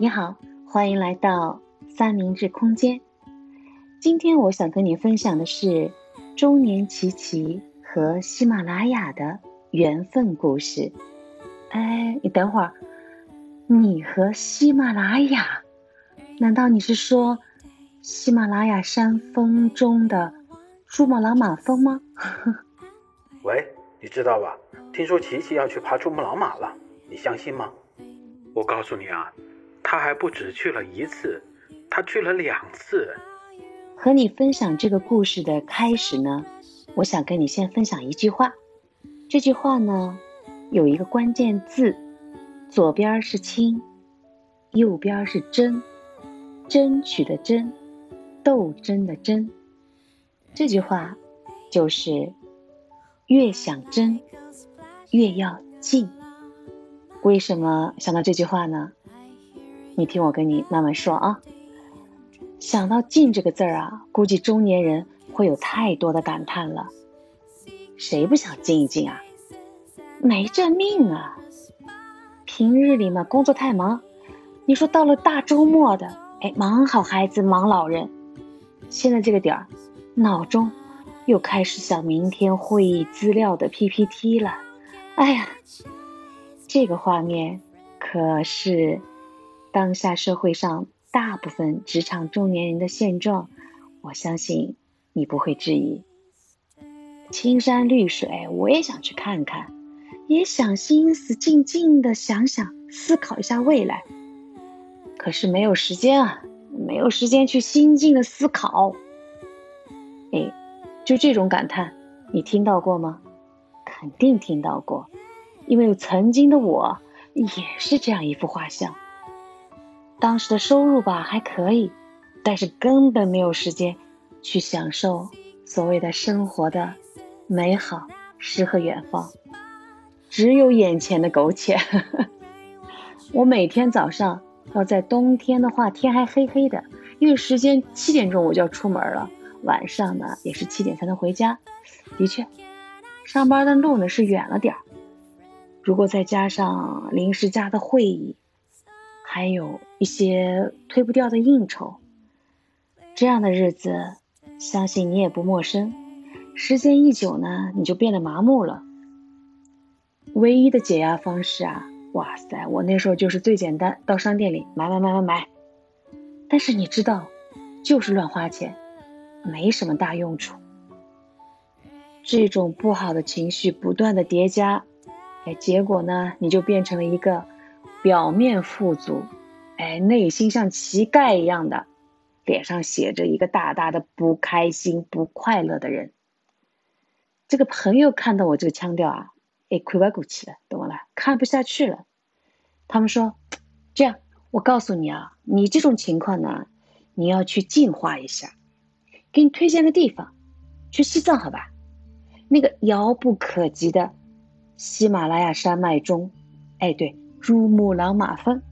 你好，欢迎来到三明治空间。今天我想跟你分享的是中年琪琪和喜马拉雅的缘分故事。哎，你等会儿，你和喜马拉雅？难道你是说喜马拉雅山峰中的珠穆朗玛峰吗？喂，你知道吧？听说琪琪要去爬珠穆朗玛了，你相信吗？我告诉你啊，他还不止去了一次，他去了两次。和你分享这个故事的开始呢，我想跟你先分享一句话。这句话呢，有一个关键字，左边是亲，右边是真。争取的争，斗争的争，这句话就是越想争，越要静。为什么想到这句话呢？你听我跟你慢慢说啊。想到“静”这个字儿啊，估计中年人会有太多的感叹了。谁不想静一静啊？没这命啊！平日里嘛，工作太忙，你说到了大周末的。哎，忙好孩子，忙老人。现在这个点儿，脑中又开始想明天会议资料的 PPT 了。哎呀，这个画面可是当下社会上大部分职场中年人的现状。我相信你不会质疑。青山绿水，我也想去看看，也想心思静静的想想，思考一下未来。可是没有时间啊，没有时间去心境的思考。哎，就这种感叹，你听到过吗？肯定听到过，因为曾经的我也是这样一幅画像。当时的收入吧还可以，但是根本没有时间去享受所谓的生活的美好诗和远方，只有眼前的苟且。我每天早上。要在冬天的话，天还黑黑的，因为时间七点钟我就要出门了。晚上呢，也是七点才能回家。的确，上班的路呢是远了点儿。如果再加上临时加的会议，还有一些推不掉的应酬，这样的日子，相信你也不陌生。时间一久呢，你就变得麻木了。唯一的解压方式啊。哇塞，我那时候就是最简单，到商店里买买买买买。但是你知道，就是乱花钱，没什么大用处。这种不好的情绪不断的叠加，哎，结果呢，你就变成了一个表面富足，哎，内心像乞丐一样的，脸上写着一个大大的不开心、不快乐的人。这个朋友看到我这个腔调啊。哎，亏歪骨气了，懂了？看不下去了。他们说：“这样，我告诉你啊，你这种情况呢，你要去净化一下。给你推荐个地方，去西藏，好吧？那个遥不可及的喜马拉雅山脉中，哎，对，珠穆朗玛峰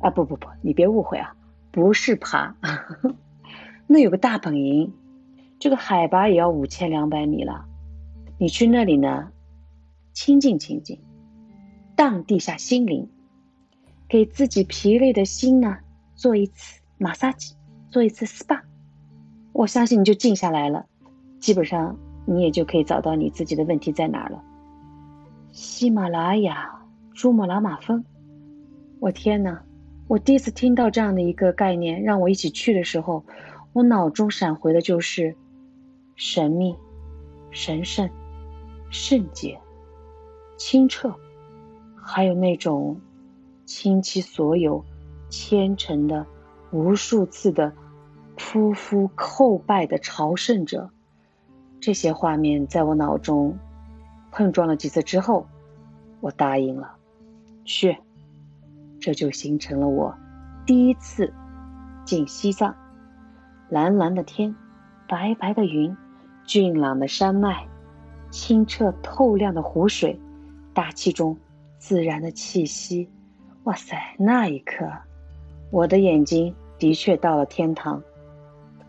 啊，不不不，你别误会啊，不是爬。那有个大本营，这个海拔也要五千两百米了。你去那里呢？”清静清静，荡地下心灵，给自己疲累的心呢做一次马杀鸡，做一次 SPA，我相信你就静下来了，基本上你也就可以找到你自己的问题在哪了。喜马拉雅珠穆朗玛峰，我天哪！我第一次听到这样的一个概念，让我一起去的时候，我脑中闪回的就是神秘、神圣、圣洁。清澈，还有那种倾其所有、虔诚的、无数次的匍匐叩拜的朝圣者，这些画面在我脑中碰撞了几次之后，我答应了，去。这就形成了我第一次进西藏。蓝蓝的天，白白的云，俊朗的山脉，清澈透亮的湖水。大气中自然的气息，哇塞！那一刻，我的眼睛的确到了天堂，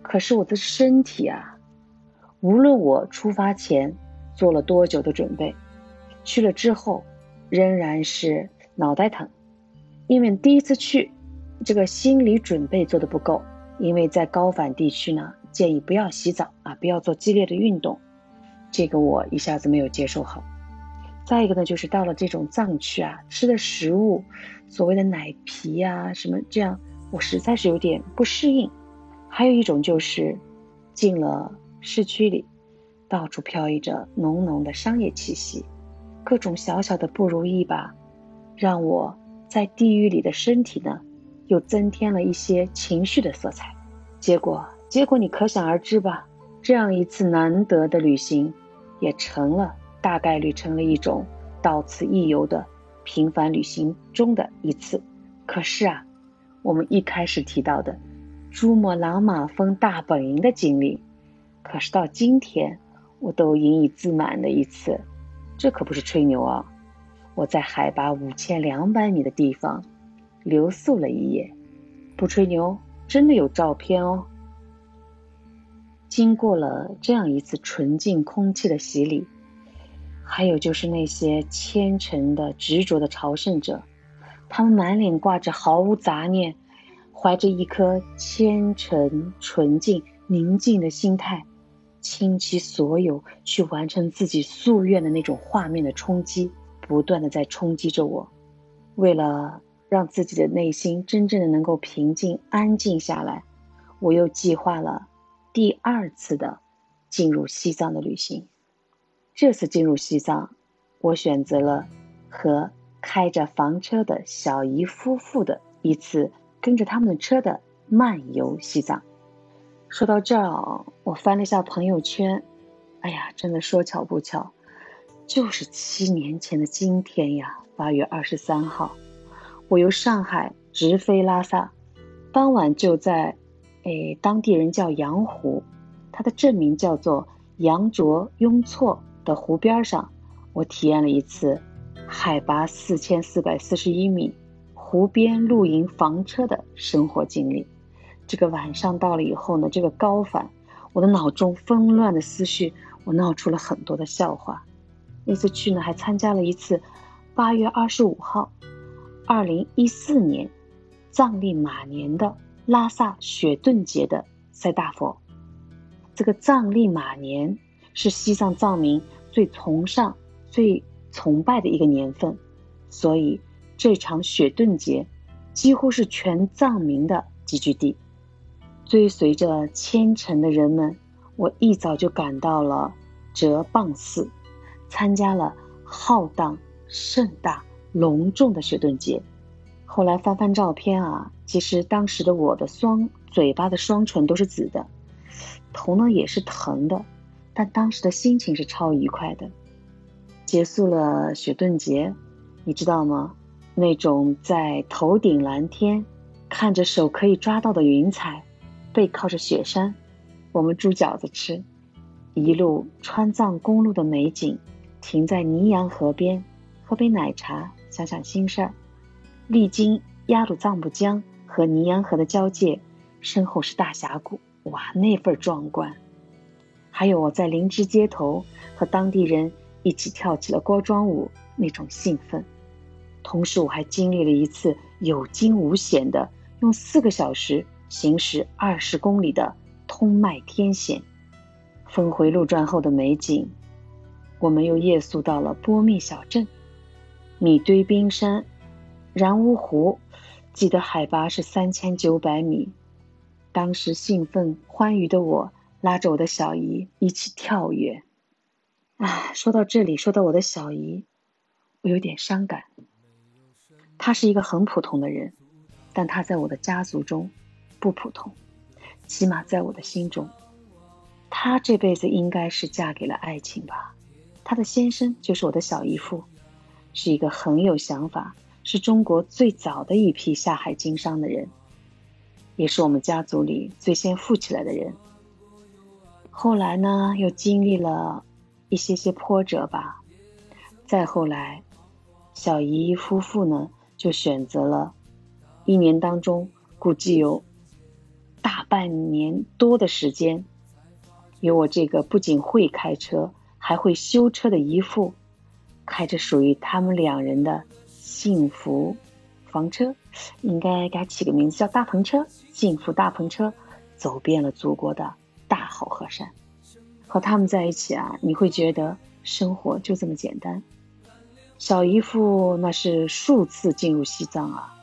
可是我的身体啊，无论我出发前做了多久的准备，去了之后仍然是脑袋疼，因为第一次去这个心理准备做的不够，因为在高反地区呢，建议不要洗澡啊，不要做激烈的运动，这个我一下子没有接受好。再一个呢，就是到了这种藏区啊，吃的食物，所谓的奶皮呀什么这样，我实在是有点不适应。还有一种就是进了市区里，到处飘溢着浓浓的商业气息，各种小小的不如意吧，让我在地狱里的身体呢，又增添了一些情绪的色彩。结果，结果你可想而知吧，这样一次难得的旅行，也成了。大概率成了一种到此一游的平凡旅行中的一次。可是啊，我们一开始提到的珠穆朗玛峰大本营的经历，可是到今天我都引以自满的一次。这可不是吹牛啊！我在海拔五千两百米的地方留宿了一夜，不吹牛，真的有照片哦。经过了这样一次纯净空气的洗礼。还有就是那些虔诚的、执着的朝圣者，他们满脸挂着毫无杂念，怀着一颗虔诚、纯净、宁静的心态，倾其所有去完成自己夙愿的那种画面的冲击，不断的在冲击着我。为了让自己的内心真正的能够平静、安静下来，我又计划了第二次的进入西藏的旅行。这次进入西藏，我选择了和开着房车的小姨夫妇的一次跟着他们的车的漫游西藏。说到这儿，我翻了一下朋友圈，哎呀，真的说巧不巧，就是七年前的今天呀，八月二十三号，我由上海直飞拉萨，当晚就在，哎，当地人叫羊湖，它的正名叫做羊卓雍措。的湖边上，我体验了一次海拔四千四百四十一米湖边露营房车的生活经历。这个晚上到了以后呢，这个高反，我的脑中纷乱的思绪，我闹出了很多的笑话。那次去呢，还参加了一次八月二十五号，二零一四年藏历马年的拉萨雪顿节的塞大佛。这个藏历马年是西藏藏民。最崇尚、最崇拜的一个年份，所以这场雪顿节几乎是全藏民的集聚地。追随着虔诚的人们，我一早就赶到了哲蚌寺，参加了浩荡、盛大、隆重的雪顿节。后来翻翻照片啊，其实当时的我的双嘴巴的双唇都是紫的，头呢也是疼的。但当时的心情是超愉快的。结束了雪顿节，你知道吗？那种在头顶蓝天，看着手可以抓到的云彩，背靠着雪山，我们煮饺子吃，一路川藏公路的美景，停在尼洋河边，喝杯奶茶，想想心事儿。历经雅鲁藏布江和尼洋河的交界，身后是大峡谷，哇，那份壮观！还有我在林芝街头和当地人一起跳起了锅庄舞，那种兴奋。同时，我还经历了一次有惊无险的用四个小时行驶二十公里的通麦天险。峰回路转后的美景，我们又夜宿到了波密小镇、米堆冰山、然乌湖，记得海拔是三千九百米。当时兴奋欢愉的我。拉着我的小姨一起跳跃，啊，说到这里，说到我的小姨，我有点伤感。她是一个很普通的人，但她在我的家族中不普通，起码在我的心中，她这辈子应该是嫁给了爱情吧。她的先生就是我的小姨父，是一个很有想法，是中国最早的一批下海经商的人，也是我们家族里最先富起来的人。后来呢，又经历了一些些波折吧。再后来，小姨夫妇呢就选择了，一年当中估计有大半年多的时间，由我这个不仅会开车还会修车的姨父，开着属于他们两人的幸福房车，应该给它起个名字叫大篷车，幸福大篷车，走遍了祖国的大好河山。和他们在一起啊，你会觉得生活就这么简单。小姨父那是数次进入西藏啊，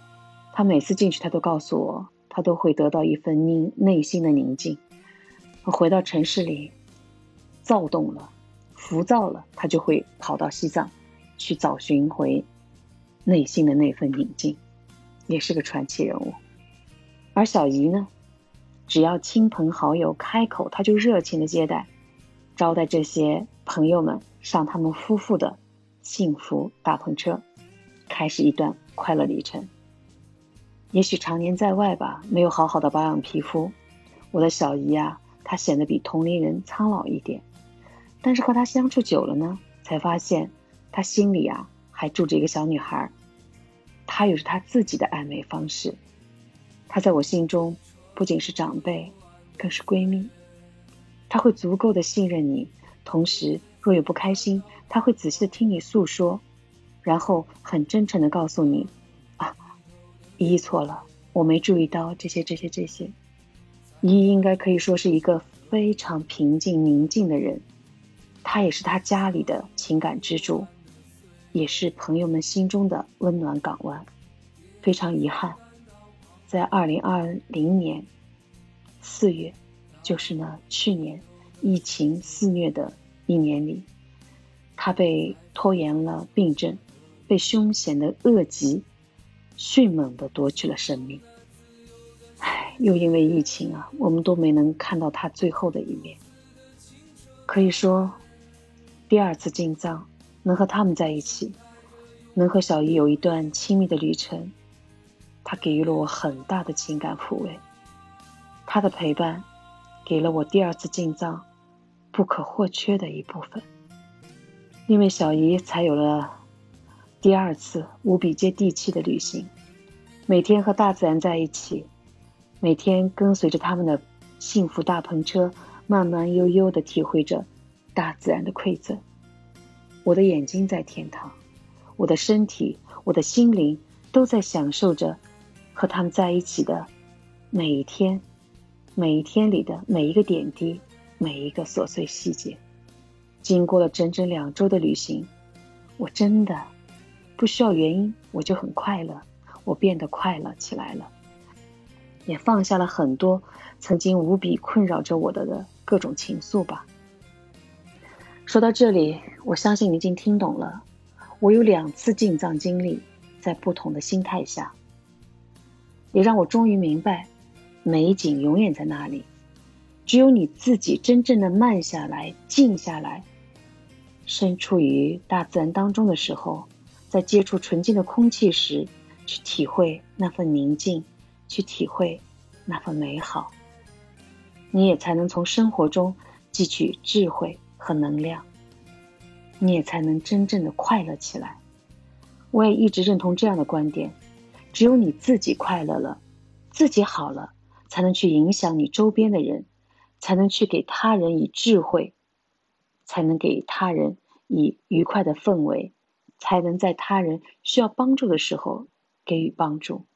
他每次进去，他都告诉我，他都会得到一份宁内心的宁静。回到城市里，躁动了，浮躁了，他就会跑到西藏，去找寻回内心的那份宁静，也是个传奇人物。而小姨呢，只要亲朋好友开口，他就热情的接待，招待这些朋友们上他们夫妇的幸福大篷车，开始一段快乐旅程。也许常年在外吧，没有好好的保养皮肤，我的小姨啊。她显得比同龄人苍老一点，但是和他相处久了呢，才发现他心里啊还住着一个小女孩。她有着她自己的暧昧方式。她在我心中不仅是长辈，更是闺蜜。她会足够的信任你，同时若有不开心，她会仔细的听你诉说，然后很真诚的告诉你：“啊，依依错了，我没注意到这些这些这些。”依依应该可以说是一个非常平静宁静的人，他也是他家里的情感支柱，也是朋友们心中的温暖港湾。非常遗憾，在二零二零年四月，就是呢去年疫情肆虐的一年里，他被拖延了病症，被凶险的恶疾迅猛的夺去了生命。又因为疫情啊，我们都没能看到他最后的一面。可以说，第二次进藏，能和他们在一起，能和小姨有一段亲密的旅程，他给予了我很大的情感抚慰。他的陪伴，给了我第二次进藏不可或缺的一部分。因为小姨，才有了第二次无比接地气的旅行，每天和大自然在一起。每天跟随着他们的幸福大篷车，慢慢悠悠地体会着大自然的馈赠。我的眼睛在天堂，我的身体、我的心灵都在享受着和他们在一起的每一天，每一天里的每一个点滴，每一个琐碎细节。经过了整整两周的旅行，我真的不需要原因，我就很快乐，我变得快乐起来了。也放下了很多曾经无比困扰着我的的各种情愫吧。说到这里，我相信你已经听懂了。我有两次进藏经历，在不同的心态下，也让我终于明白，美景永远在那里，只有你自己真正的慢下来、静下来，身处于大自然当中的时候，在接触纯净的空气时，去体会那份宁静。去体会那份美好，你也才能从生活中汲取智慧和能量，你也才能真正的快乐起来。我也一直认同这样的观点：只有你自己快乐了，自己好了，才能去影响你周边的人，才能去给他人以智慧，才能给他人以愉快的氛围，才能在他人需要帮助的时候给予帮助。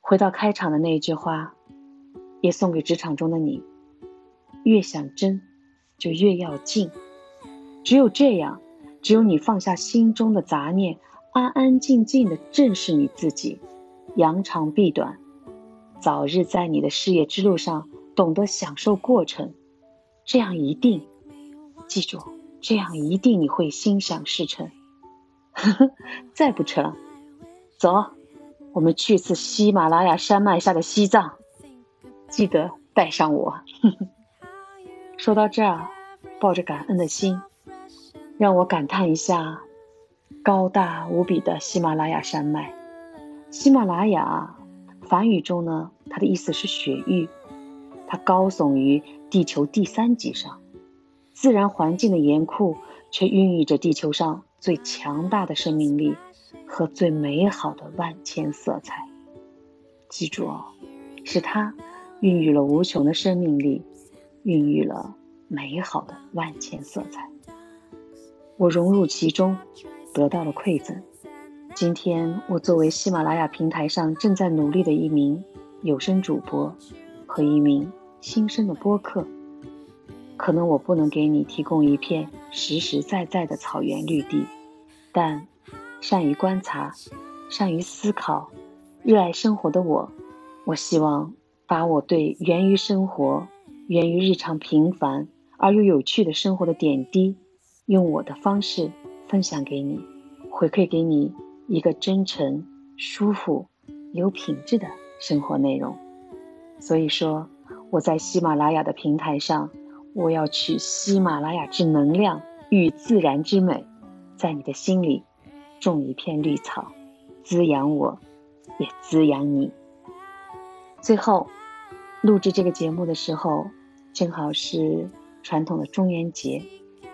回到开场的那一句话，也送给职场中的你：越想争，就越要静。只有这样，只有你放下心中的杂念，安安静静的正视你自己，扬长避短，早日在你的事业之路上懂得享受过程。这样一定，记住，这样一定你会心想事成。呵 呵再不成，走。我们去次喜马拉雅山脉下的西藏，记得带上我。呵 呵说到这儿，抱着感恩的心，让我感叹一下高大无比的喜马拉雅山脉。喜马拉雅，梵语中呢，它的意思是雪域，它高耸于地球第三极上，自然环境的严酷，却孕育着地球上最强大的生命力。和最美好的万千色彩，记住哦，是它孕育了无穷的生命力，孕育了美好的万千色彩。我融入其中，得到了馈赠，今天我作为喜马拉雅平台上正在努力的一名有声主播和一名新生的播客，可能我不能给你提供一片实实在在的草原绿地，但善于观察、善于思考、热爱生活的我，我希望把我对源于生活、源于日常平凡而又有趣的生活的点滴，用我的方式分享给你，回馈给你一个真诚、舒服、有品质的生活内容。所以说。我在喜马拉雅的平台上，我要取喜马拉雅之能量与自然之美，在你的心里种一片绿草，滋养我，也滋养你。最后，录制这个节目的时候，正好是传统的中元节。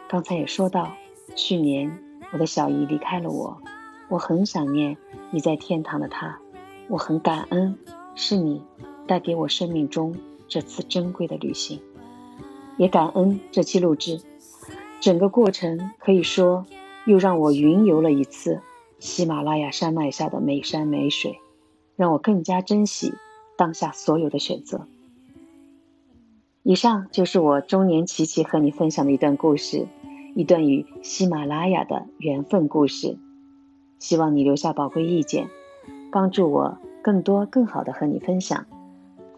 刚才也说到，去年我的小姨离开了我，我很想念你在天堂的她，我很感恩是你带给我生命中。这次珍贵的旅行，也感恩这期录制，整个过程可以说又让我云游了一次喜马拉雅山脉下的美山美水，让我更加珍惜当下所有的选择。以上就是我中年琪琪和你分享的一段故事，一段与喜马拉雅的缘分故事。希望你留下宝贵意见，帮助我更多更好的和你分享，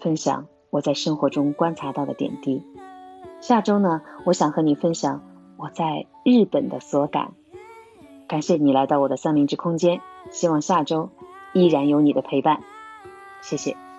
分享。我在生活中观察到的点滴。下周呢，我想和你分享我在日本的所感。感谢你来到我的三明治空间，希望下周依然有你的陪伴。谢谢。